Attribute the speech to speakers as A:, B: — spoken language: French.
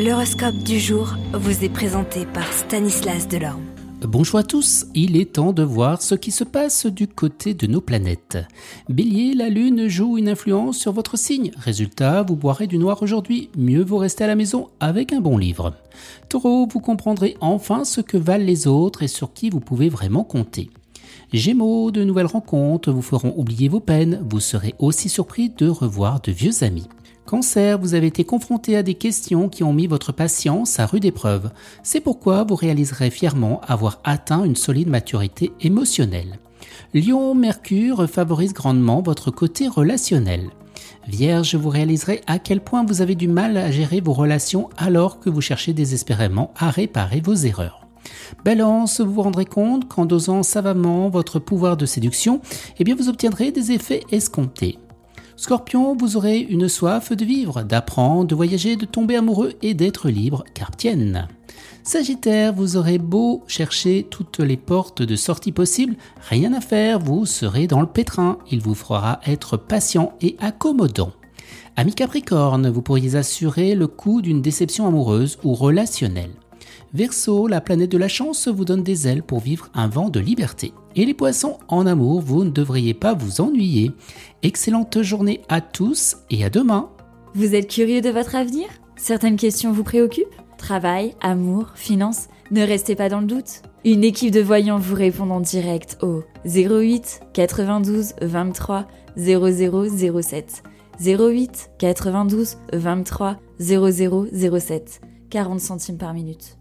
A: L'horoscope du jour vous est présenté par Stanislas Delorme.
B: Bonjour à tous, il est temps de voir ce qui se passe du côté de nos planètes. Bélier, la Lune joue une influence sur votre signe. Résultat, vous boirez du noir aujourd'hui. Mieux vaut rester à la maison avec un bon livre. Taureau, vous comprendrez enfin ce que valent les autres et sur qui vous pouvez vraiment compter. Gémeaux, de nouvelles rencontres vous feront oublier vos peines. Vous serez aussi surpris de revoir de vieux amis. Cancer, vous avez été confronté à des questions qui ont mis votre patience à rude épreuve. C'est pourquoi vous réaliserez fièrement avoir atteint une solide maturité émotionnelle. Lion, Mercure favorise grandement votre côté relationnel. Vierge, vous réaliserez à quel point vous avez du mal à gérer vos relations alors que vous cherchez désespérément à réparer vos erreurs. Balance, vous vous rendrez compte qu'en dosant savamment votre pouvoir de séduction, eh vous obtiendrez des effets escomptés. Scorpion, vous aurez une soif de vivre, d'apprendre, de voyager, de tomber amoureux et d'être libre, car tienne. Sagittaire, vous aurez beau chercher toutes les portes de sortie possibles, rien à faire, vous serez dans le pétrin. Il vous fera être patient et accommodant. Ami Capricorne, vous pourriez assurer le coût d'une déception amoureuse ou relationnelle. Verseau, la planète de la chance vous donne des ailes pour vivre un vent de liberté. Et les poissons, en amour, vous ne devriez pas vous ennuyer. Excellente journée à tous et à demain.
C: Vous êtes curieux de votre avenir? Certaines questions vous préoccupent? Travail, amour, finances Ne restez pas dans le doute. Une équipe de voyants vous répond en direct au 08 92 23 0007. 08 92 23 0007. 40 centimes par minute.